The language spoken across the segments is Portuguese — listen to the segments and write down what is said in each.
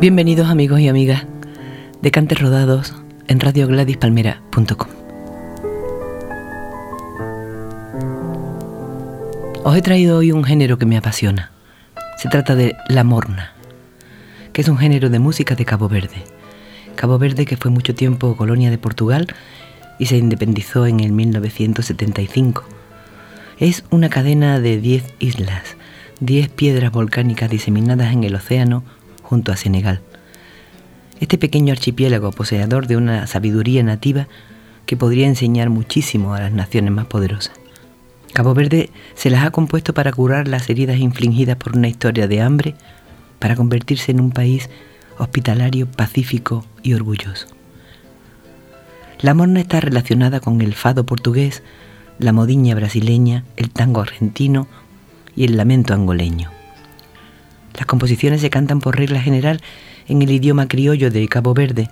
Bienvenidos amigos y amigas de Cantes Rodados en radiogladispalmera.com. Os he traído hoy un género que me apasiona. Se trata de la morna, que es un género de música de Cabo Verde. Cabo Verde que fue mucho tiempo colonia de Portugal y se independizó en el 1975. Es una cadena de 10 islas, 10 piedras volcánicas diseminadas en el océano junto a Senegal. Este pequeño archipiélago poseedor de una sabiduría nativa que podría enseñar muchísimo a las naciones más poderosas. Cabo Verde se las ha compuesto para curar las heridas infligidas por una historia de hambre, para convertirse en un país hospitalario, pacífico y orgulloso. La morna está relacionada con el fado portugués, la modiña brasileña, el tango argentino y el lamento angoleño. Las composiciones se cantan por regla general en el idioma criollo de Cabo Verde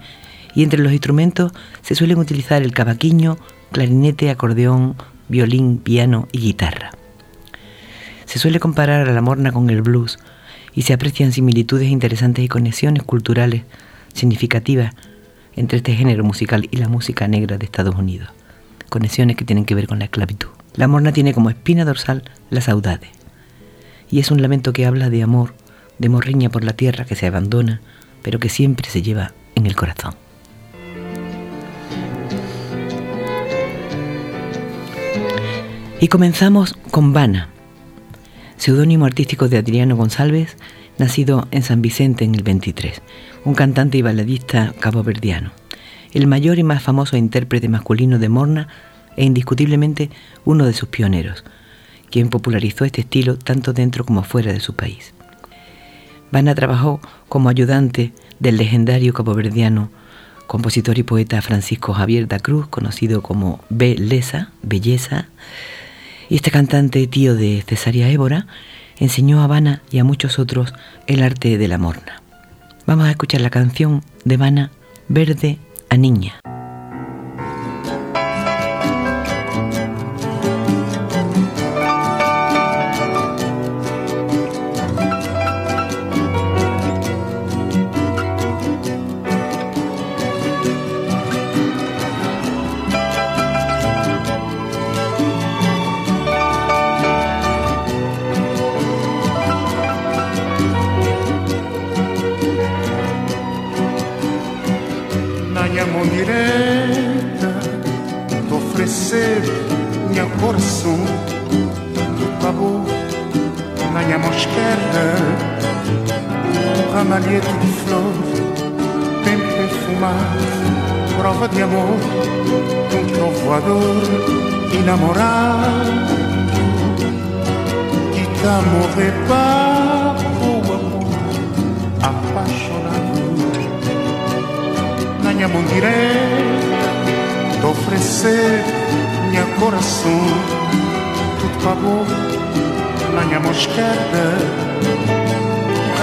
y entre los instrumentos se suelen utilizar el cavaquinho, clarinete, acordeón, violín, piano y guitarra. Se suele comparar a la morna con el blues y se aprecian similitudes interesantes y conexiones culturales significativas entre este género musical y la música negra de Estados Unidos, conexiones que tienen que ver con la esclavitud. La morna tiene como espina dorsal la saudade y es un lamento que habla de amor, de morriña por la tierra que se abandona, pero que siempre se lleva en el corazón. Y comenzamos con Vana, seudónimo artístico de Adriano González, nacido en San Vicente en el 23, un cantante y baladista caboverdiano, el mayor y más famoso intérprete masculino de Morna e indiscutiblemente uno de sus pioneros, quien popularizó este estilo tanto dentro como fuera de su país. Vana trabajó como ayudante del legendario caboverdiano compositor y poeta Francisco Javier da Cruz, conocido como B. Lesa, Belleza, y este cantante, tío de Cesaria Évora, enseñó a Habana y a muchos otros el arte de la morna. Vamos a escuchar la canción de Habana, Verde a Niña. maniera de flor, ben perfumado prova de amor, um trovador enamorado. chi t'amore pas, oh amor, appassionato. Andiamo mão direita oferecer Minha coração, tutto amor, mão esquerda.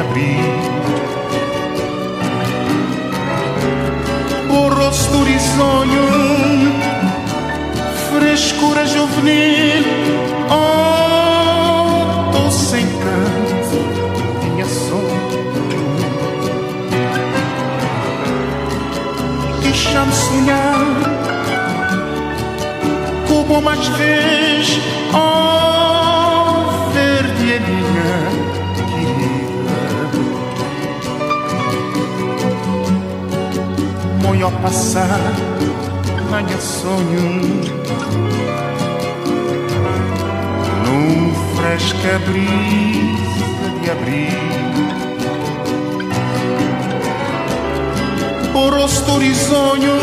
de abril. O rosto risonho, frescura juvenil. Oh, sem canto, minha sonho. Deixa-me sonhar, como mais vez, oh, Moio passar, minha sonho. Num fresca brisa de abril. O rosto risonho,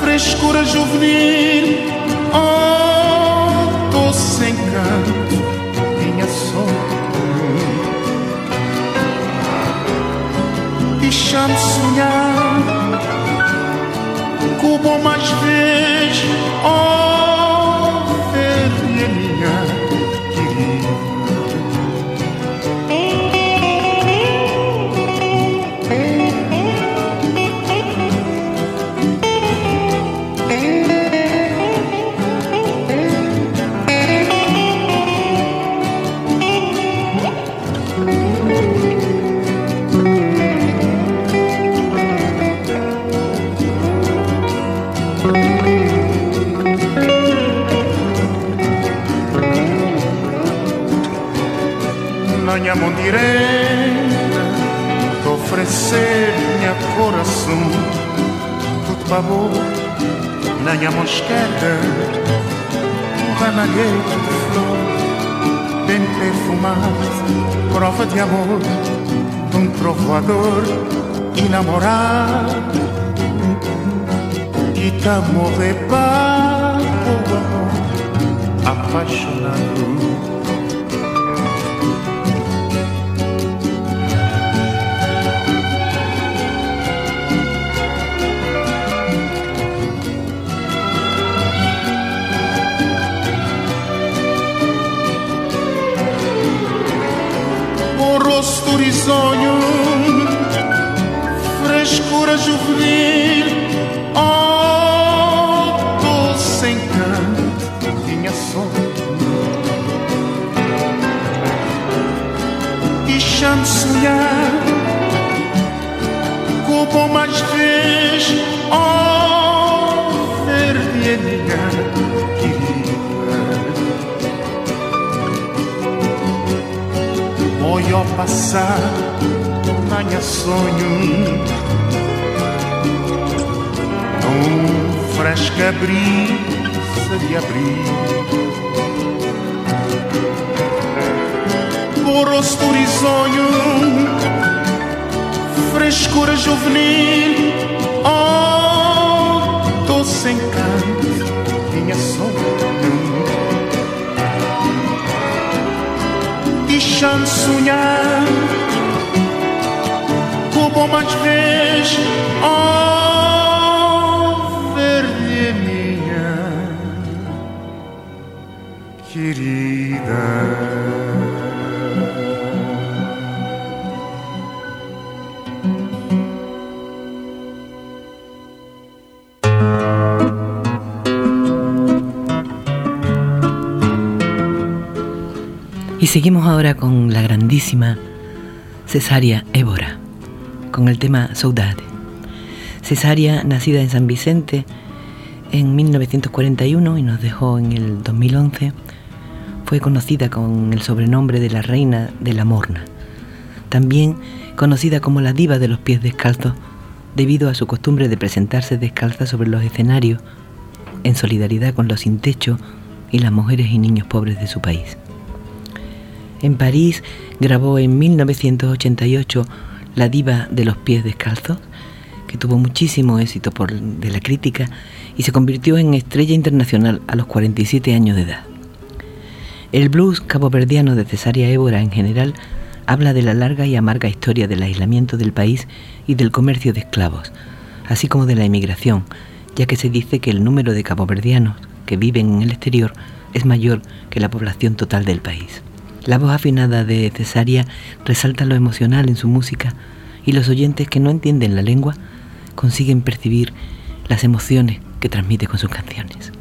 frescura juvenil. Oh, doce encanto, minha sonho. Deixa-me sonhar com o bom mais vejo. Oh, inamorado. Que tá morrendo apaixonado com o bom mais vejo, oh, verde minha querida. Olho passar, minha sonho Num fresca brisa de abril O rosto risonho Frescura juvenil Oh, doce encanto Minha sonho deixa-me sonhar com o bom mais vejo, oh, verde minha querida. Seguimos ahora con la grandísima Cesaria Évora, con el tema Saudade. Cesaria, nacida en San Vicente en 1941 y nos dejó en el 2011, fue conocida con el sobrenombre de la Reina de la Morna, también conocida como la diva de los pies descalzos debido a su costumbre de presentarse descalza sobre los escenarios en solidaridad con los sin techo y las mujeres y niños pobres de su país. En París grabó en 1988 La diva de los pies descalzos, que tuvo muchísimo éxito por, de la crítica y se convirtió en estrella internacional a los 47 años de edad. El blues caboverdiano de Cesaria Évora en general habla de la larga y amarga historia del aislamiento del país y del comercio de esclavos, así como de la emigración, ya que se dice que el número de caboverdianos que viven en el exterior es mayor que la población total del país. La voz afinada de Cesaria resalta lo emocional en su música y los oyentes que no entienden la lengua consiguen percibir las emociones que transmite con sus canciones.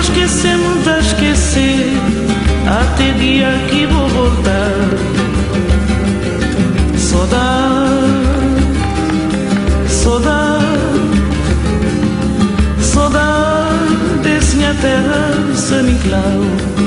Esquecer, muito a esquecer. Até dia que vou voltar. Saudade, saudade, saudade desse minha terra, San Inclau.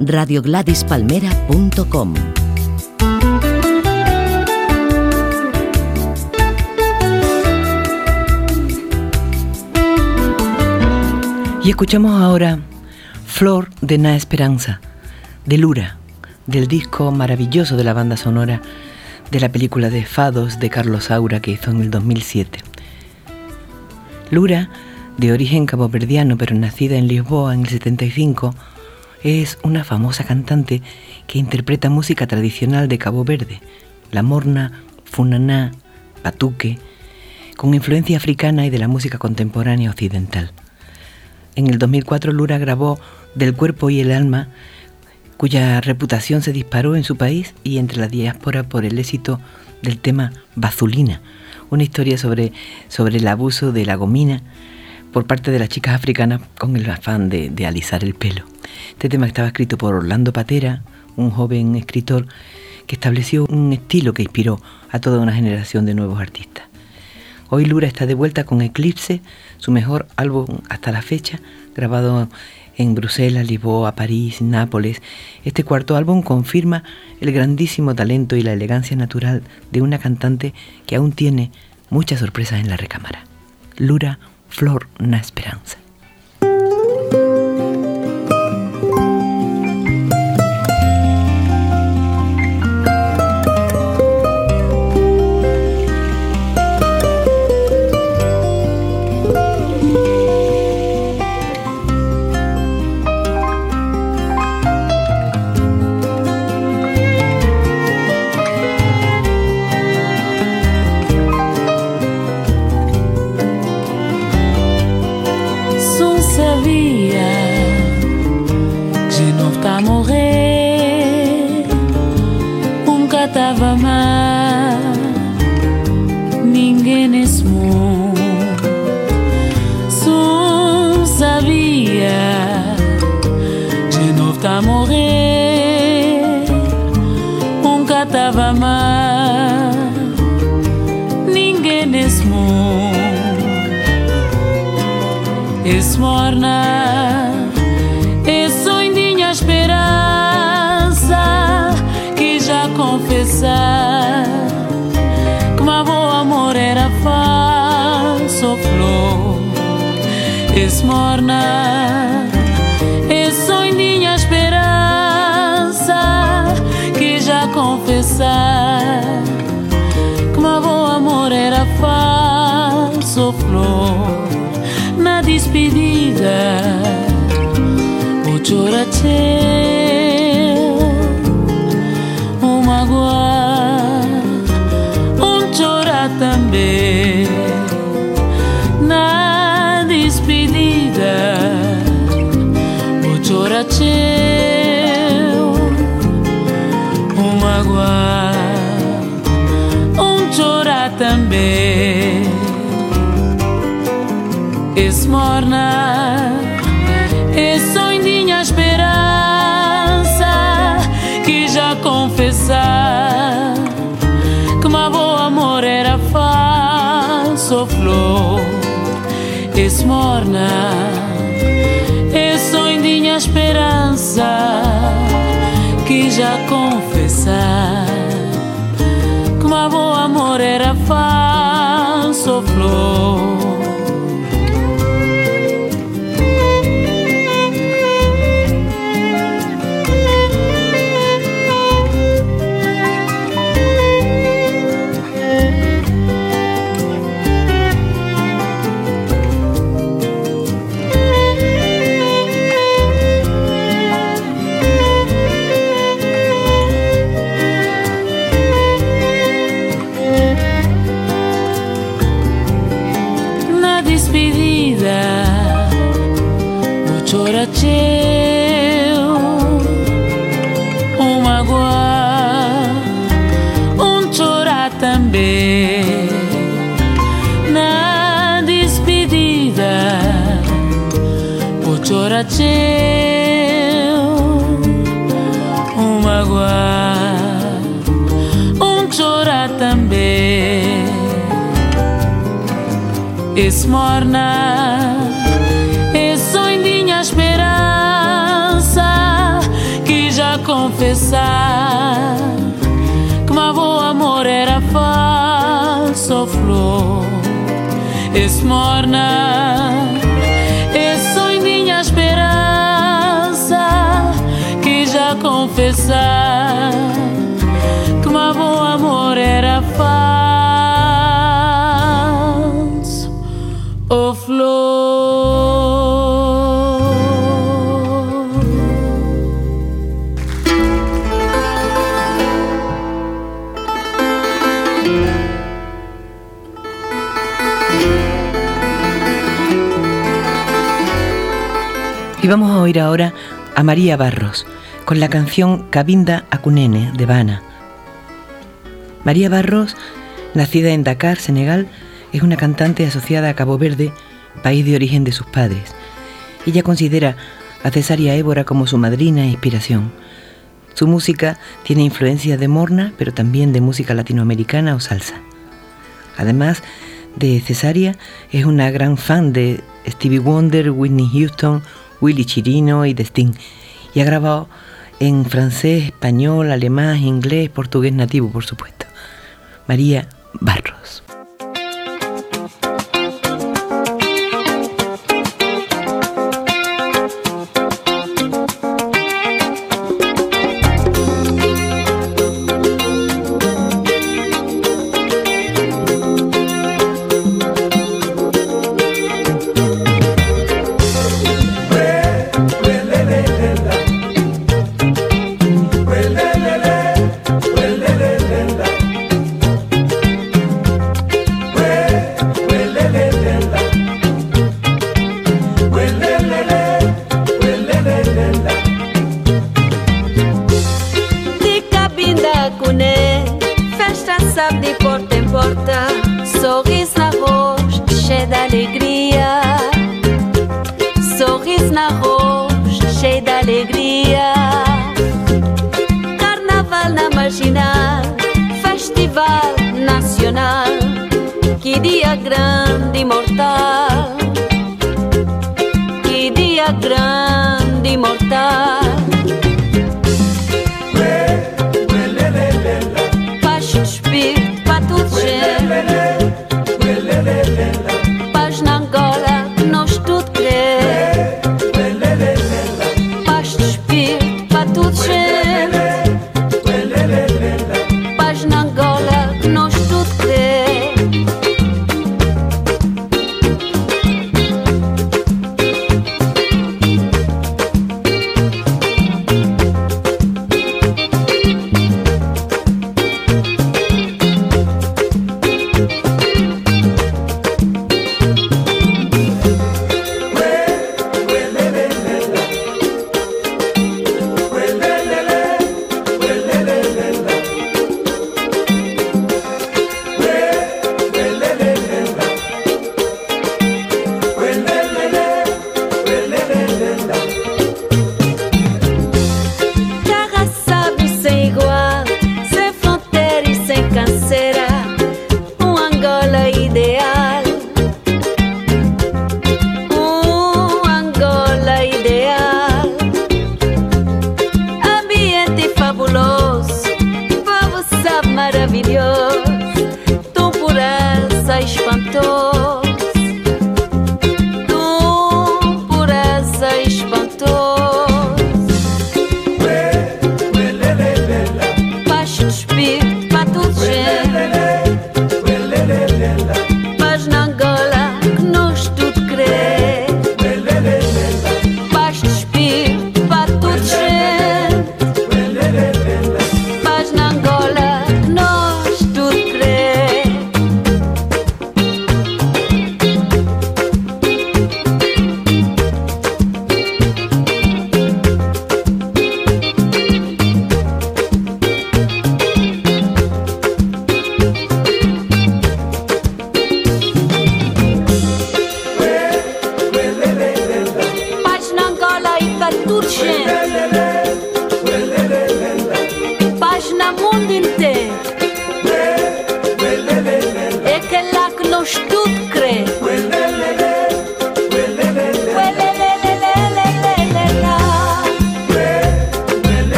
radiogladispalmera.com Y escuchamos ahora Flor de Na Esperanza, de Lura, del disco maravilloso de la banda sonora de la película de Fados de Carlos Saura que hizo en el 2007. Lura de origen caboverdiano pero nacida en Lisboa en el 75, es una famosa cantante que interpreta música tradicional de Cabo Verde, la morna, funaná, batuque, con influencia africana y de la música contemporánea occidental. En el 2004 Lura grabó Del cuerpo y el alma, cuya reputación se disparó en su país y entre la diáspora por el éxito del tema Bazulina, una historia sobre, sobre el abuso de la gomina por parte de las chicas africanas con el afán de, alisar el pelo. Este tema estaba escrito por Orlando Patera, un joven escritor que estableció un estilo que inspiró a toda una generación de nuevos artistas. Hoy Lura está de vuelta con Eclipse, su mejor álbum hasta la fecha, grabado en Bruselas, Lisboa, París, Nápoles. Este cuarto álbum confirma el grandísimo talento y la elegancia natural de una cantante que aún tiene muchas sorpresas en la recámara. Lura flor na esperanza. Esse morna esse sonho esperança que já confessar que meu amor era falso flor. Esse morna esse sonho esperança que já confessar que meu amor era falso flor despedida. O magoar um chorar também. Na despedida o magoar um chorar também esmorna esse sonho esperança que já confessar que meu amor era falso flor. Esmorna esse sonho esperança que já confessar que meu amor era falso flor chorateu um magoar um chorar também. Na despedida o chorateu um magoar um chorar também. Esmorna esmorna esse sonho esperança que já confessar vamos a oír ahora a María Barros con la canción Cabinda Acunene de Bana. María Barros, nacida en Dakar, Senegal, es una cantante asociada a Cabo Verde, país de origen de sus padres. Ella considera a Cesaria Évora como su madrina e inspiración. Su música tiene influencias de morna, pero también de música latinoamericana o salsa. Además de Cesaria, es una gran fan de Stevie Wonder, Whitney Houston, Willy Chirino y de Sting, y ha grabado en francés, español, alemán, inglés, portugués nativo, por supuesto. María Barros.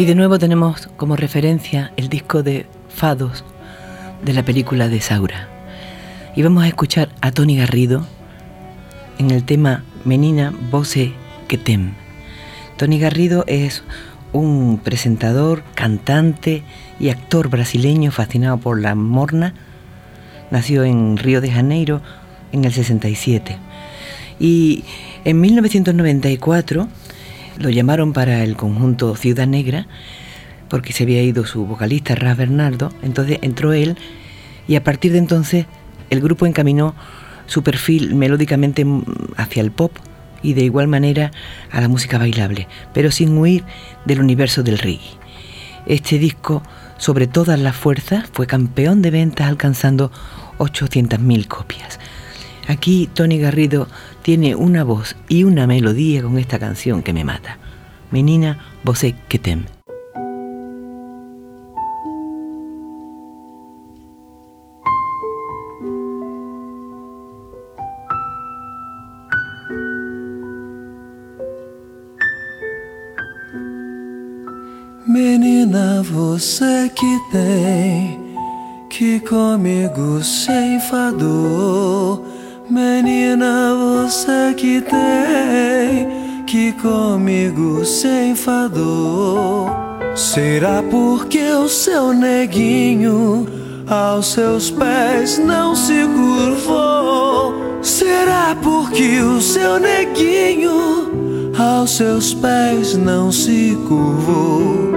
Y de nuevo tenemos como referencia el disco de Fados de la película de Saura. Y vamos a escuchar a Tony Garrido en el tema Menina Voce que tem. Tony Garrido es un presentador, cantante y actor brasileño fascinado por la morna. Nació en Río de Janeiro en el 67. Y en 1994 lo llamaron para el conjunto Ciudad Negra porque se había ido su vocalista Ras Bernardo, entonces entró él y a partir de entonces el grupo encaminó su perfil melódicamente hacia el pop y de igual manera a la música bailable, pero sin huir del universo del reggae. Este disco, sobre todas las fuerzas, fue campeón de ventas alcanzando 800.000 copias. Aquí Tony Garrido tiene una voz y una melodía con esta canción que me mata. Menina, você que tem. Menina, você que tem que comigo se enfadou. Menina, você que tem que comigo se enfadou. Será porque o seu neguinho aos seus pés não se curvou? Será porque o seu neguinho aos seus pés não se curvou?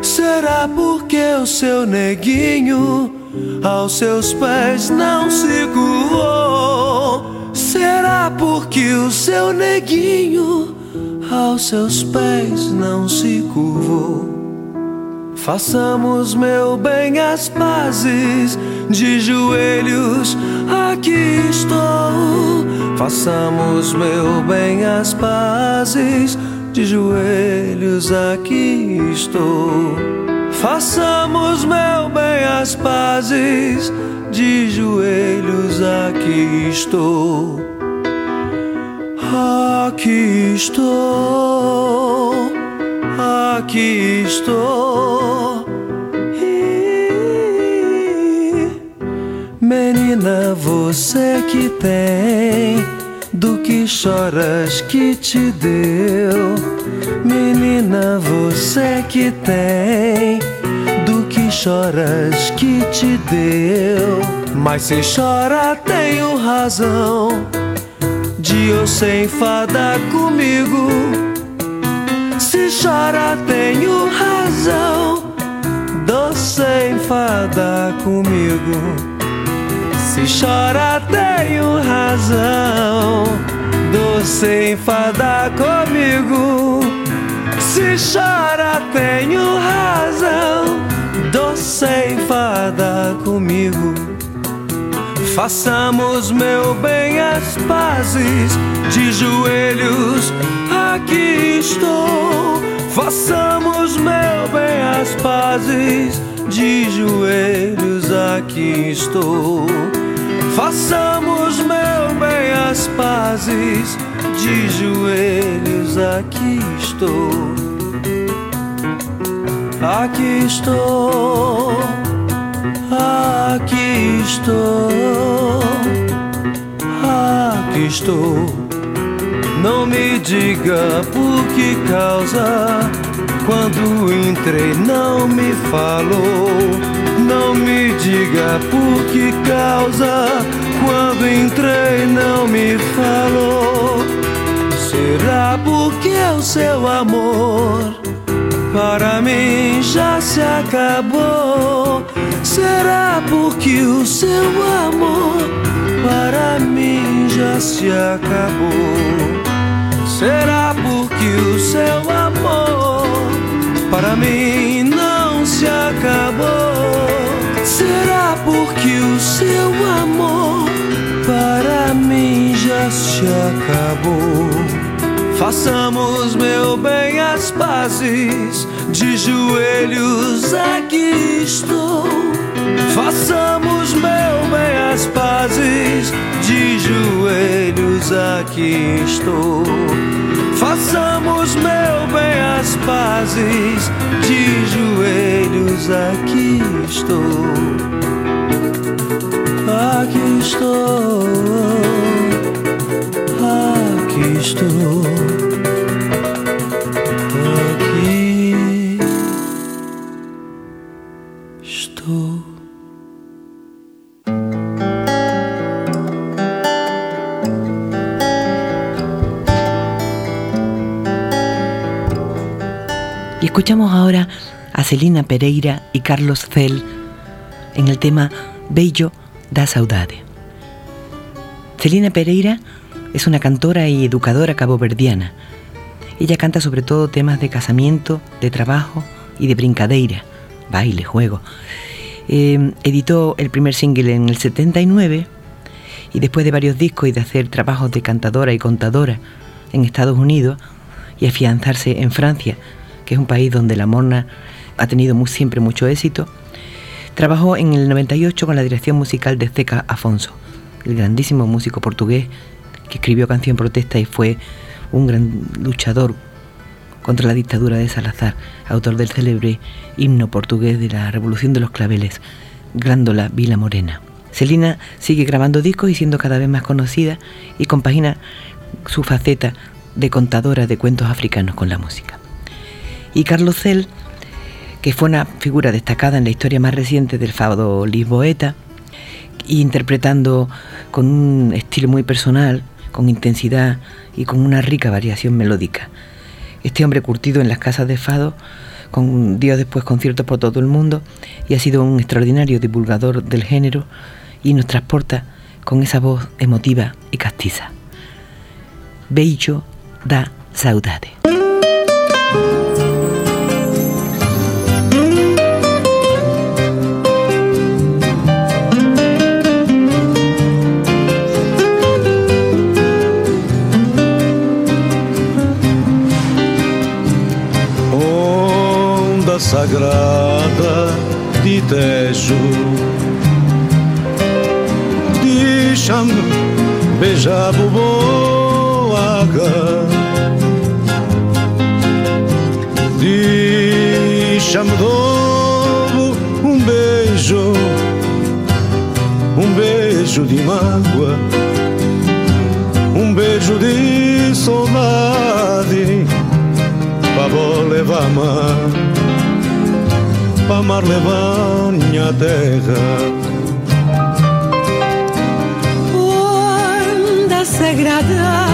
Será porque o seu neguinho aos seus pés não se curvou? Porque o seu neguinho aos seus pés não se curvou? Façamos, meu bem, as pazes de joelhos, aqui estou. Façamos, meu bem, as pazes de joelhos, aqui estou. Façamos, meu bem, as pazes de joelhos, aqui estou. Aqui estou, aqui estou. Menina, você que tem do que choras que te deu. Menina, você que tem do que choras que te deu. Mas se chora, tenho razão eu se enfadar comigo. Se chora, tenho razão de se enfadar comigo. Se chora, tenho razão de se enfadar comigo. Se chora, tenho razão de se enfadar comigo. Façamos, meu bem, as pazes de joelhos. Aqui estou. Façamos, meu bem, as pazes de joelhos. Aqui estou. Façamos, meu bem, as pazes de joelhos. Aqui estou. Aqui estou. Estou, aqui estou. Não me diga por que causa. Quando entrei, não me falou. Não me diga por que causa. Quando entrei, não me falou. Será porque o seu amor para mim já se acabou? Será porque o seu amor para mim já se acabou? Será porque o seu amor para mim não se acabou? Será porque o seu amor para mim já se acabou? Façamos, meu bem, as pazes de joelhos, aqui estou. Façamos, meu bem, as pazes de joelhos, aqui estou. Façamos, meu bem, as pazes de joelhos, aqui estou. Aqui estou. Aqui estou. Escuchamos ahora a Celina Pereira y Carlos Zell en el tema Bello da Saudade. Celina Pereira es una cantora y educadora caboverdiana. Ella canta sobre todo temas de casamiento, de trabajo y de brincadeira, baile, juego. Eh, editó el primer single en el 79 y después de varios discos y de hacer trabajos de cantadora y contadora en Estados Unidos y afianzarse en Francia, que es un país donde la morna ha tenido muy, siempre mucho éxito, trabajó en el 98 con la dirección musical de Zeca Afonso, el grandísimo músico portugués que escribió Canción Protesta y fue un gran luchador contra la dictadura de Salazar, autor del célebre himno portugués de la Revolución de los Claveles, Grándola Vila Morena. Celina sigue grabando discos y siendo cada vez más conocida y compagina su faceta de contadora de cuentos africanos con la música. Y Carlos Cell, que fue una figura destacada en la historia más reciente del fado lisboeta, interpretando con un estilo muy personal, con intensidad y con una rica variación melódica. Este hombre curtido en las casas de fado con, dio después conciertos por todo el mundo y ha sido un extraordinario divulgador del género y nos transporta con esa voz emotiva y castiza. Beijo da saudade. Sagrada de Tejo. Deixa-me beijar boboaga. Deixa-me dou um beijo, um beijo de mágoa, um beijo de saudade pa vou levar mar, pa mar levar minha terra. onda sagrada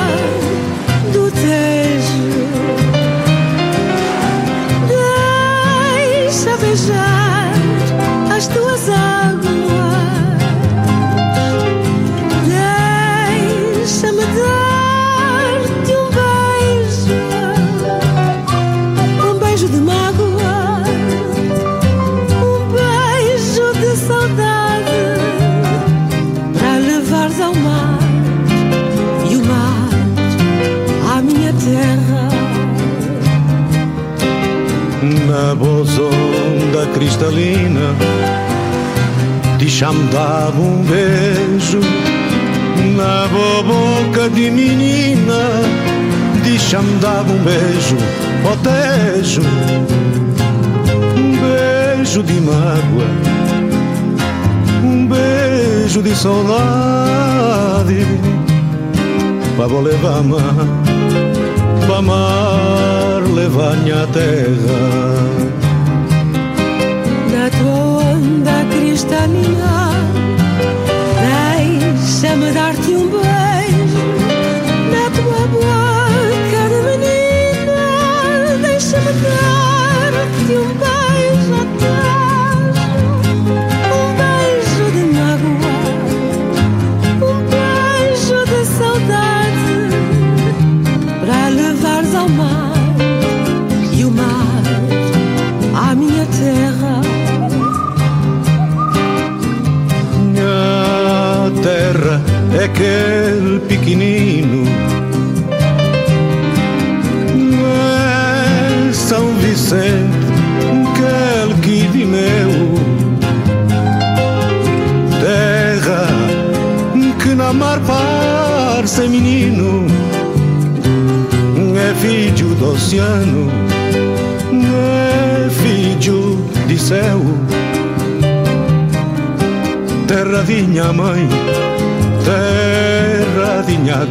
do Tejo. Deixa beijar as tuas onda cristalina, deixa-me dar um beijo. Na boca de menina, deixa-me dar um beijo, ó Tejo. Um beijo de mágoa, um beijo de saudade, para levar para mar levar minha terra. É aquele pequenino. É São Vicente que de meu Terra que na mar parece menino. É filho do oceano É filho de céu. Terra minha mãe, terra di minha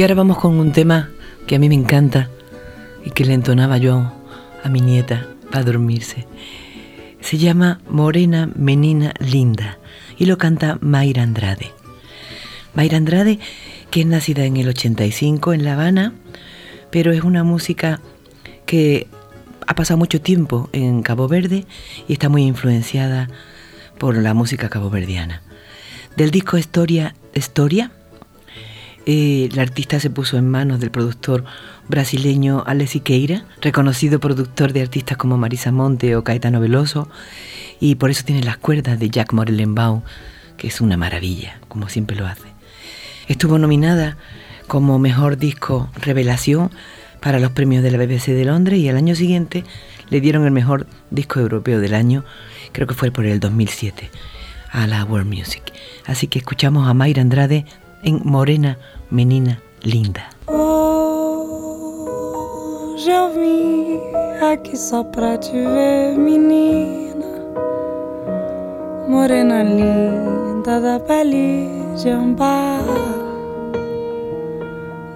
Y ahora vamos con un tema que a mí me encanta y que le entonaba yo a mi nieta para dormirse. Se llama Morena Menina Linda y lo canta Mayra Andrade. Mayra Andrade, que es nacida en el 85 en La Habana, pero es una música que ha pasado mucho tiempo en Cabo Verde y está muy influenciada por la música caboverdiana. Del disco Historia, Historia eh, la artista se puso en manos del productor brasileño Alex Siqueira, reconocido productor de artistas como Marisa Monte o Caetano Veloso, y por eso tiene las cuerdas de Jack Morellenbaum, que es una maravilla, como siempre lo hace. Estuvo nominada como mejor disco revelación para los premios de la BBC de Londres y al año siguiente le dieron el mejor disco europeo del año, creo que fue por el 2007, a la World Music. Así que escuchamos a Mayra Andrade en Morena, Menina Linda. Hoje eu vim aqui só pra te ver, menina. Morena linda da pele de ambar.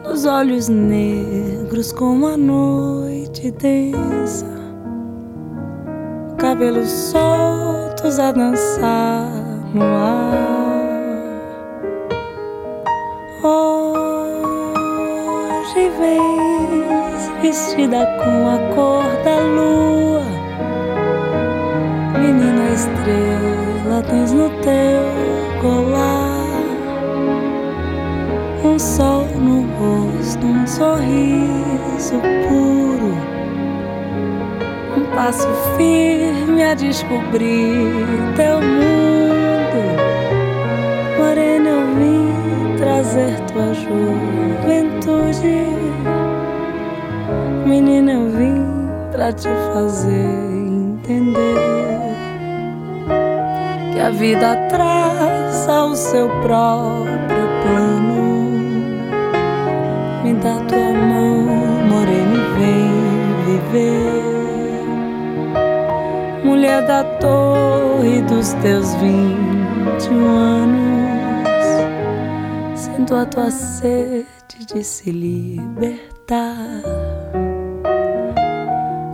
Dos olhos negros como a noite densa. Cabelos soltos a dançar no ar. Hoje vens vestida com a cor da lua, menina estrela, tens no teu colar um sol no rosto, um sorriso puro, um passo firme a descobrir teu mundo. Trazer tua juventude. Menina, eu vim pra te fazer entender que a vida traça o seu próprio plano. Me dá tua mão, morena, e vem viver. Mulher da torre dos teus vinte anos. Sinto a tua sede de se libertar.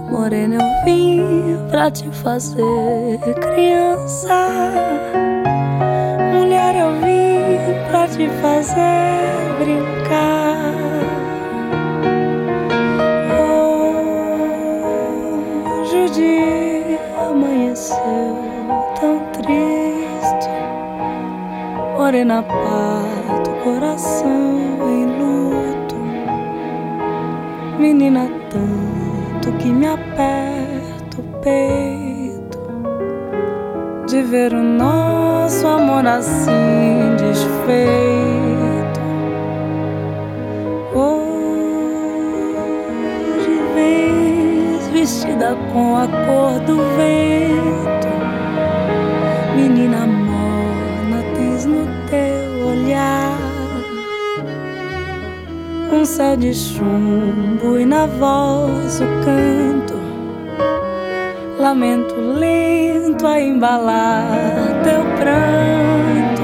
Morena, eu vim pra te fazer criança. Mulher, eu vim pra te fazer brincar. Hoje o dia amanheceu tão triste. Morena, parto, coração em luto. Menina, tanto que me aperta o peito de ver o nosso amor assim desfeito. Hoje vens vestida com a cor do vento, céu de chumbo e na voz o canto. Lamento lento a embalar teu pranto.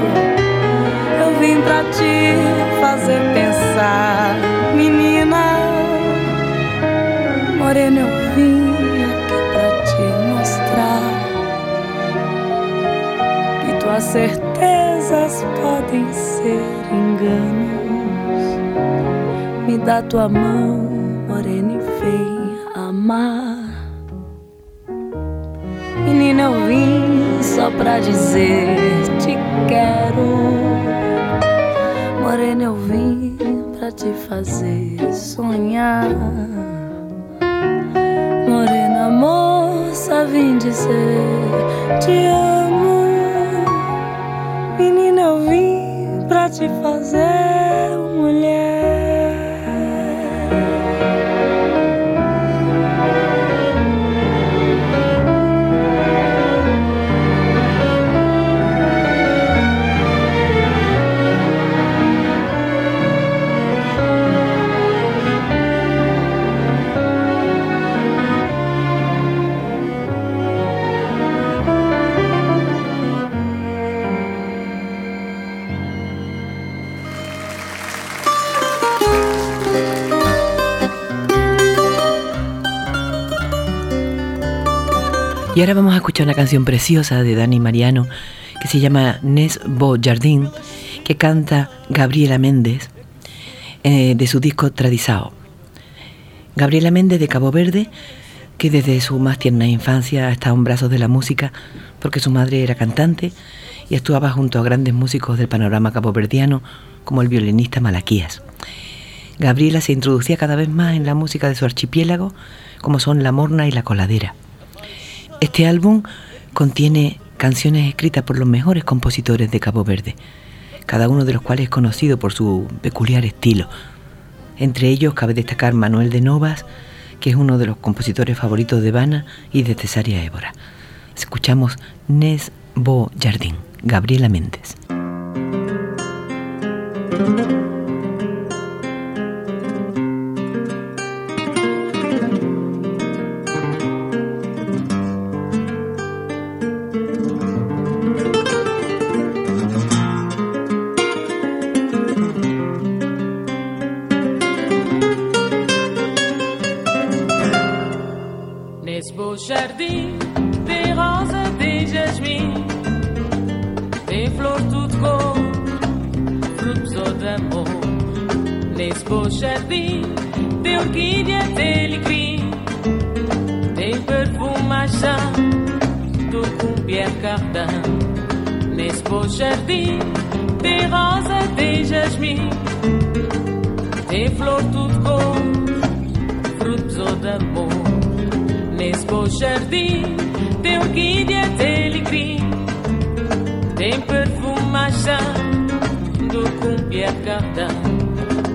Eu vim pra te fazer pensar, menina. Morena, eu vim aqui pra te mostrar que tuas certezas podem ser enganos. Dá tua mão, morena e vem amar. Menina, eu vim só pra dizer te quero. Morena, eu vim pra te fazer sonhar. Morena, moça, vim dizer te amo. Y ahora vamos a escuchar una canción preciosa de Dani Mariano que se llama Nes Bo Jardín, que canta Gabriela Méndez eh, de su disco Tradizao. Gabriela Méndez de Cabo Verde, que desde su más tierna infancia ha estado en brazos de la música porque su madre era cantante y actuaba junto a grandes músicos del panorama caboverdiano como el violinista Malaquías. Gabriela se introducía cada vez más en la música de su archipiélago, como son la morna y la coladera. Este álbum contiene canciones escritas por los mejores compositores de Cabo Verde, cada uno de los cuales es conocido por su peculiar estilo. Entre ellos cabe destacar Manuel de Novas, que es uno de los compositores favoritos de Vana y de Cesárea Évora. Escuchamos Nes Bo Jardín, Gabriela Méndez. Tem orquídea, tem alecrim, tem perfumação do cumbia cardão. Nesse beau jardim tem rosa, tem jasmim, tem flor tudo cor, frutos ou de amor. Nesse bom jardim tem orquídea, tem alecrim, tem perfumação do cumbia cardão.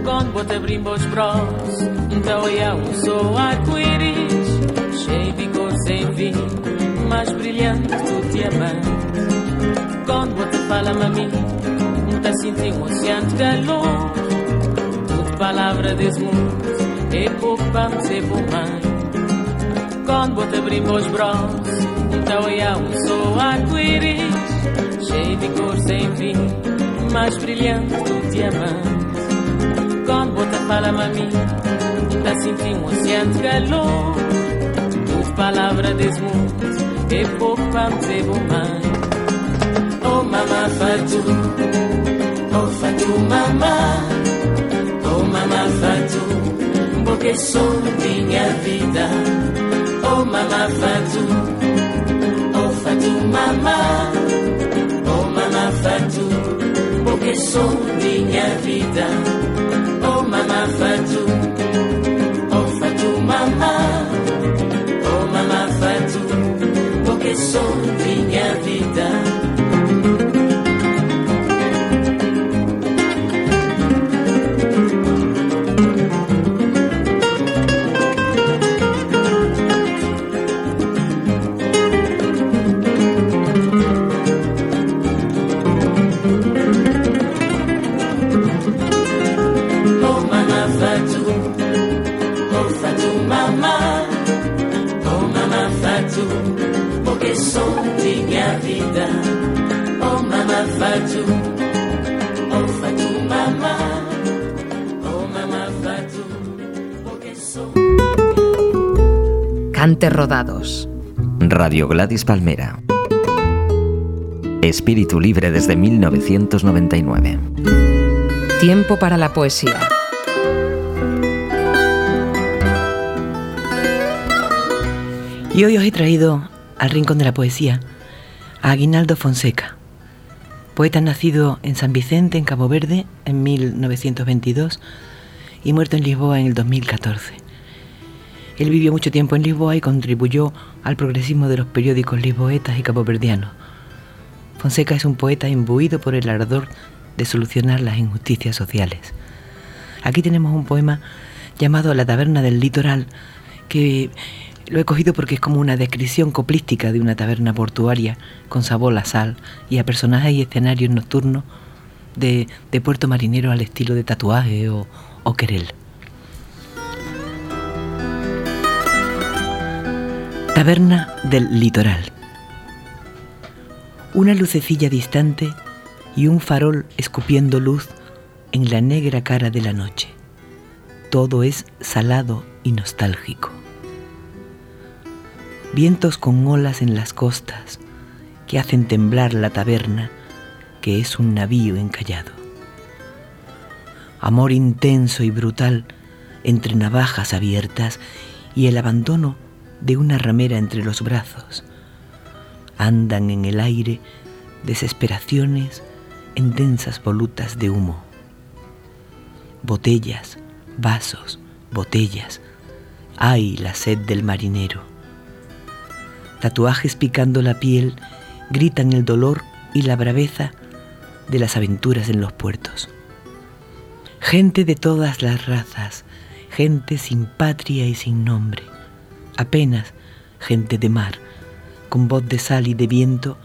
Quando bota brimbos bros, então um sou arco-íris, cheio de cor sem fim, mais brilhante do diamante. Quando bota fala mami, tá sentindo um oceano de calor, tudo palavra desse mundo, é pouco para ser bom mãe quando bota abrimos bros Então é um sou arco-íris Cheio de cor sem fim Mais brilhante do diamante. Quando bota fala mami Um oceano de calor Tudo palavra pouco para me dizer bom mãe Oh mamá fatu Oh fatu mamá. Oh mamá fatu Porque sou minha vida Oh mama Fatu, oh Fatu mama, oh mama Fatu, porque sou minha vida. sonríe mi vida. Cantes rodados. Radio Gladys Palmera. Espíritu libre desde 1999. Tiempo para la poesía. Y hoy os he traído al Rincón de la Poesía a Aguinaldo Fonseca, poeta nacido en San Vicente, en Cabo Verde, en 1922 y muerto en Lisboa en el 2014. Él vivió mucho tiempo en Lisboa y contribuyó al progresismo de los periódicos lisboetas y caboverdianos. Fonseca es un poeta imbuido por el ardor de solucionar las injusticias sociales. Aquí tenemos un poema llamado La taberna del litoral, que lo he cogido porque es como una descripción coplística de una taberna portuaria con sabor a sal y a personajes y escenarios nocturnos de, de puerto marinero al estilo de tatuaje o, o querel. Taberna del litoral. Una lucecilla distante y un farol escupiendo luz en la negra cara de la noche. Todo es salado y nostálgico. Vientos con olas en las costas que hacen temblar la taberna que es un navío encallado. Amor intenso y brutal entre navajas abiertas y el abandono de una ramera entre los brazos. Andan en el aire desesperaciones en densas volutas de humo. Botellas, vasos, botellas. Ay, la sed del marinero. Tatuajes picando la piel gritan el dolor y la braveza de las aventuras en los puertos. Gente de todas las razas, gente sin patria y sin nombre, apenas gente de mar, con voz de sal y de viento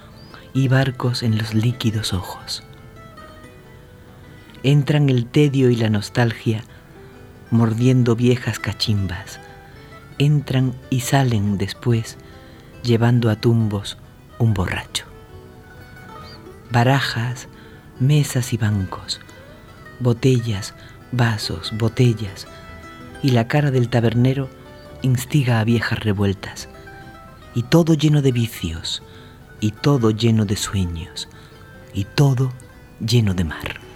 y barcos en los líquidos ojos. Entran el tedio y la nostalgia, mordiendo viejas cachimbas. Entran y salen después, llevando a tumbos un borracho. Barajas, mesas y bancos, botellas, vasos, botellas, y la cara del tabernero instiga a viejas revueltas, y todo lleno de vicios, y todo lleno de sueños, y todo lleno de mar.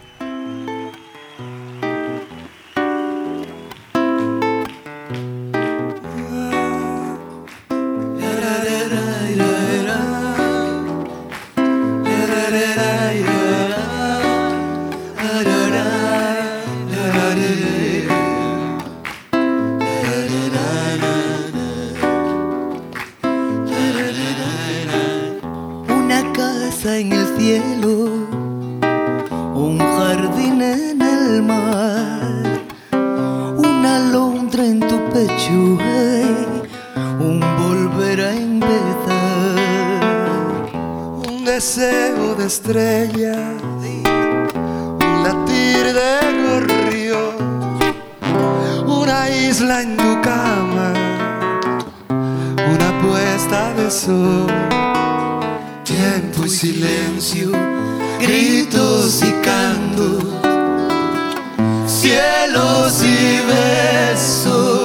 Cielos y besos,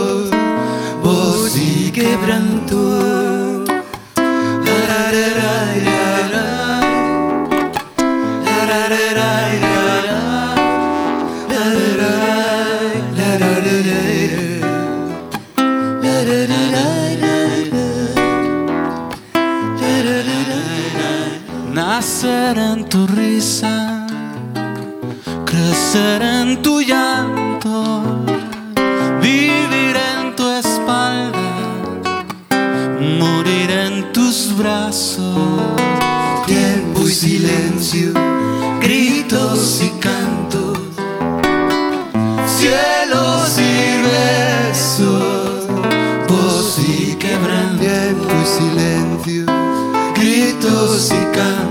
가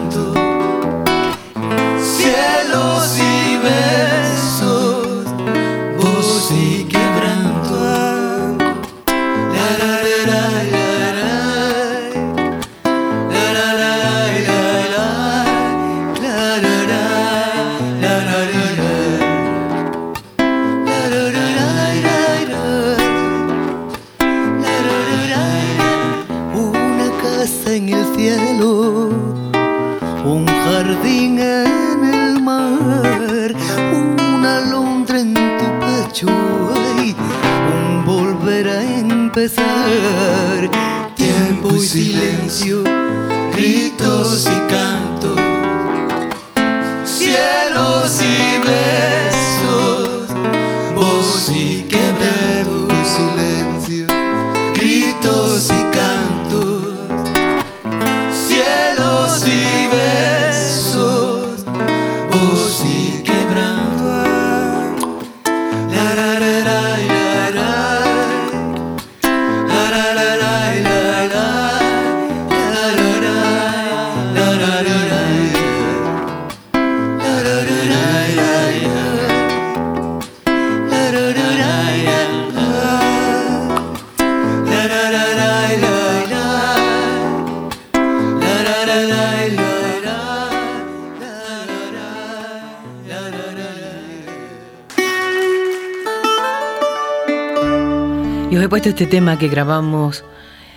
Y os he puesto este tema que grabamos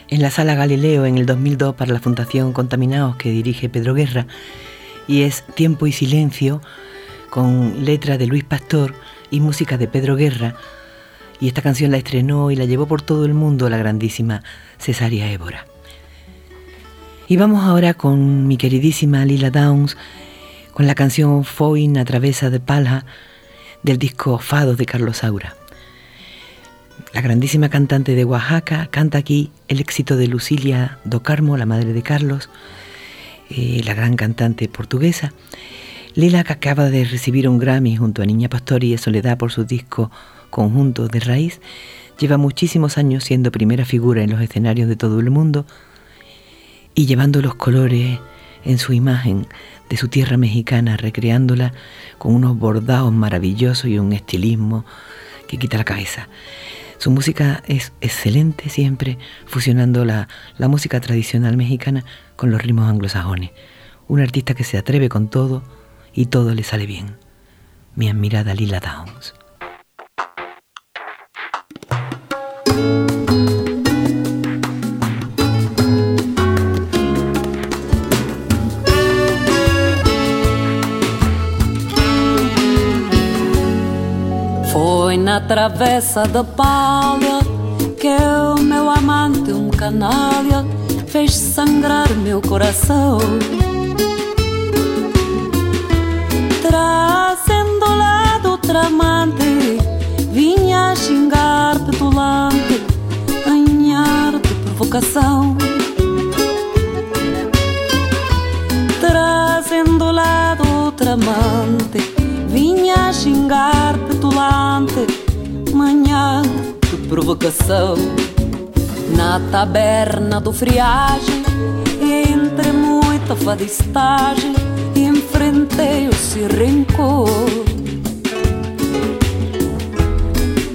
en la Sala Galileo en el 2002 para la Fundación Contaminados que dirige Pedro Guerra y es Tiempo y Silencio con letra de Luis Pastor y música de Pedro Guerra y esta canción la estrenó y la llevó por todo el mundo la grandísima Cesaria Évora. Y vamos ahora con mi queridísima Lila Downs con la canción Foin a travesa de Palha del disco Fados de Carlos Saura. La grandísima cantante de Oaxaca canta aquí el éxito de Lucilia do Carmo, la madre de Carlos, eh, la gran cantante portuguesa. Lila, que acaba de recibir un Grammy junto a Niña Pastori y Soledad por su disco Conjunto de Raíz, lleva muchísimos años siendo primera figura en los escenarios de todo el mundo y llevando los colores en su imagen de su tierra mexicana, recreándola con unos bordados maravillosos y un estilismo que quita la cabeza. Su música es excelente siempre, fusionando la, la música tradicional mexicana con los ritmos anglosajones. Un artista que se atreve con todo y todo le sale bien. Mi admirada Lila Downs. Foi na travessa da palha que o meu amante, um canalha, fez sangrar meu coração. Trazendo lá do tramante, vinha xingar petulante, anhar de provocação. Trazendo lá do tramante, xingar petulante, manhã de provocação. Na taberna do friagem, entre muita fadistagem, enfrentei o se rencor.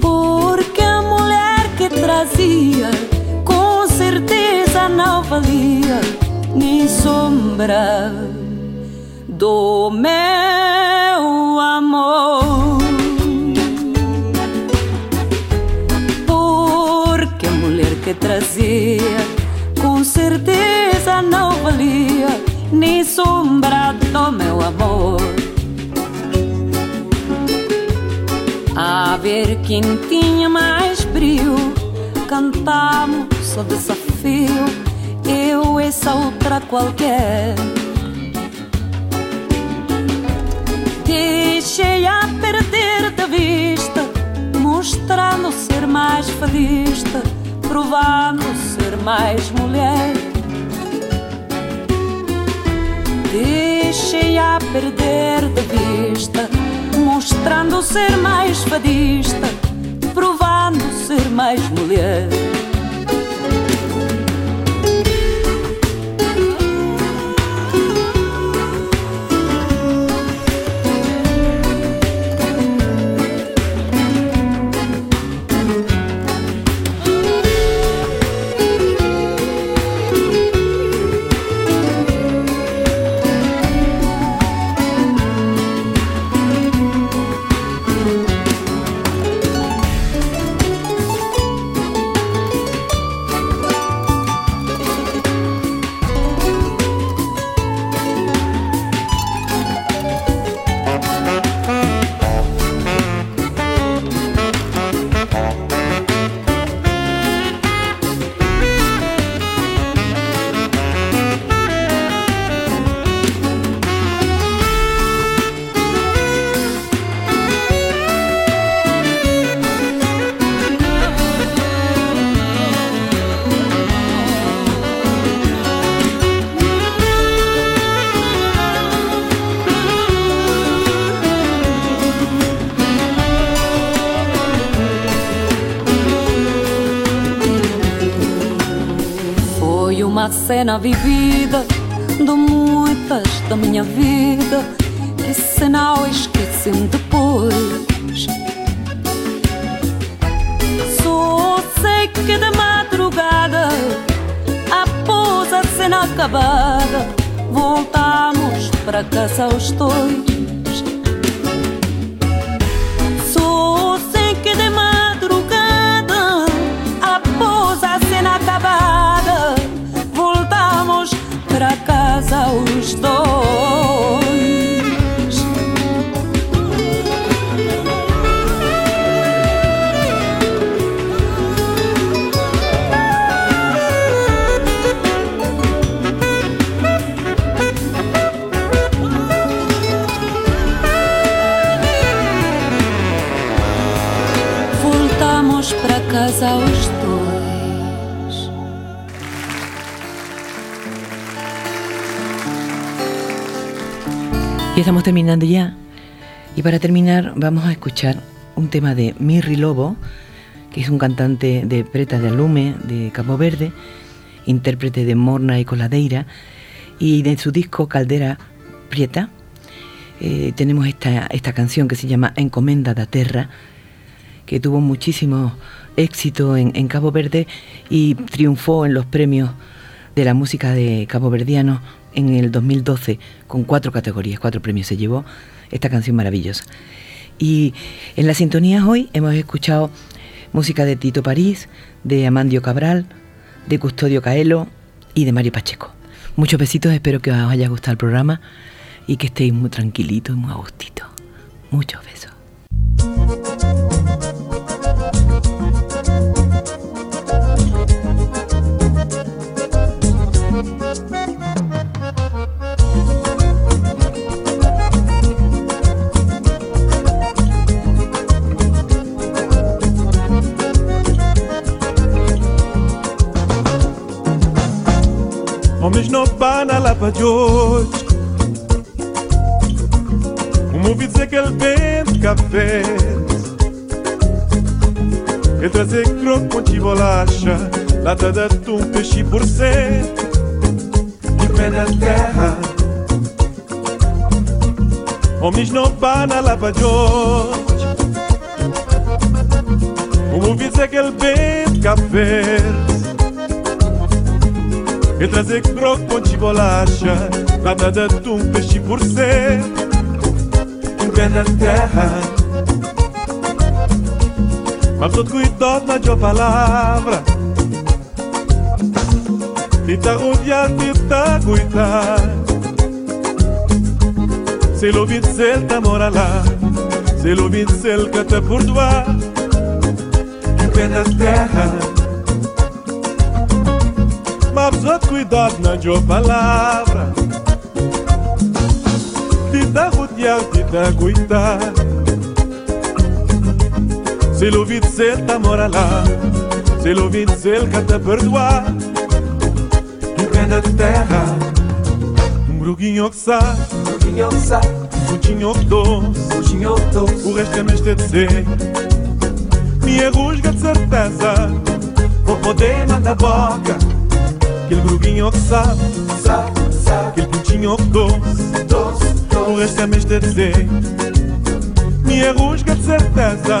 Porque a mulher que trazia, com certeza não valia nem sombra do meu amor. Porque a mulher que trazia, com certeza não valia nem sombra do meu amor. A ver quem tinha mais brilho, cantamos o desafio, eu essa outra qualquer. Deixei a perder da vista, mostrando ser mais fadista, provando ser mais mulher. Deixei a perder da vista, mostrando ser mais fadista, provando ser mais mulher. Cena vivida de muitas da minha vida que se não esquecem depois. Só sei que de madrugada, após a cena acabada, voltamos para casa os dois. Casa os dois. Y estamos terminando ya. Y para terminar vamos a escuchar un tema de Mirri Lobo, que es un cantante de Preta de Alume de Cabo Verde, intérprete de Morna y Coladeira, y de su disco Caldera Prieta eh, tenemos esta, esta canción que se llama Encomenda da Terra, que tuvo muchísimo éxito en, en Cabo Verde y triunfó en los premios de la música de Cabo Verdiano en el 2012 con cuatro categorías, cuatro premios se llevó esta canción maravillosa. Y en las sintonías hoy hemos escuchado música de Tito París, de Amandio Cabral, de Custodio Caelo y de Mario Pacheco. Muchos besitos, espero que os haya gustado el programa y que estéis muy tranquilitos muy a gustito. Muchos besos. Pana lá para hoje. Um ouvi dizer que ele vende café. Ele trazer croco com de bolacha Lata de atum, peixe por cento E pé na terra. Homens não pana lá para hoje. Um ouvi dizer que ele vende café e trazer croco de bolacha Nada de atum, peixe por ser. Um pé na terra. Mas todo cuidado na tua palavra. E tá rodeado e tá cuidado Se lo dizer tá mora lá. Se lo que tá por doar. Um pé na terra mas cuidado na tua palavra Te dá rodear, te dá cuidar Se lo dizer tá mora lá Se lo dizer que te perdoar Um pé da terra Um bruguinho que sabe Um bruguinho que sabe Um tinho que doce Um tinho que doce O resto é mestre de ser Minha rusga de certeza. Vou poder mandar boca Aquele gruguinho que sabe, sabe, sabe. Aquele pintinho que doce, doce, doce. O resto é mesmo dizer. Minha rusga de certeza,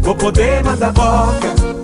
vou poder mandar boca.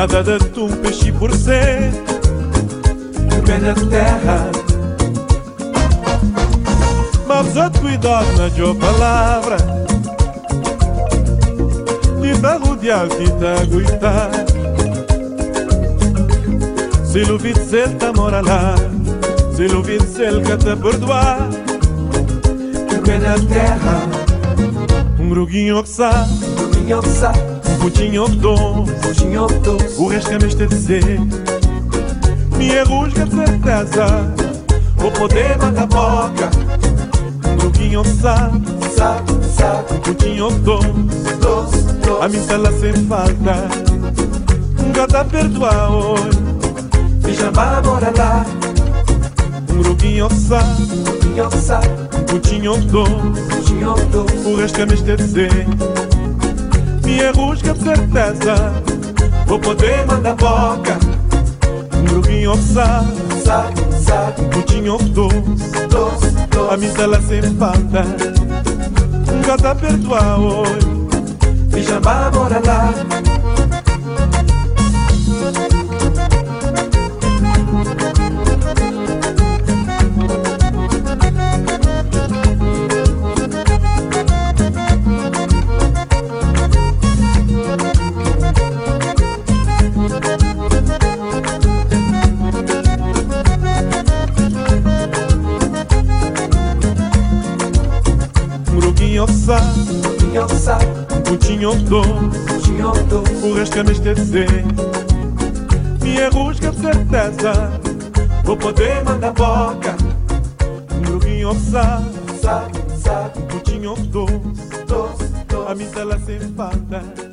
Nada de atum, peixe por ser Pé na terra Mas outro cuidado na tua palavra tá rodear que tá aguentar Se o Vitzel tá mora lá Se o Vitzel que tá perdoar Um pé na terra Um gruguinho que sabe Um gruguinho que sabe Um putinho que doce Um putinho que doce O resto que me está dizer Minha rusga de certeza Vou poder matar boca gruguinho que sabe Sabe, sabe. Putinho que doce Doce, doce A mim lá sem falta. Um gata perdoar hoje Pijama mora lá Um gruguinho sabe gruguinho sabe Um putinho que doce Um putinho que doce O resto que me Minha rusga de certeza. Vou poder mandar boca Um sabe Sabe, sabe Um putinho que doce Doce, doce. A tá lá sem falta Um gata perdoar hoje Pijama mora lá que me dizer Minha rusga de certeza. Vou poder mandar boca. Um gruguinho que sabe Sabe, sabe Um putinho doce Doce, doce. A tá lá sem falta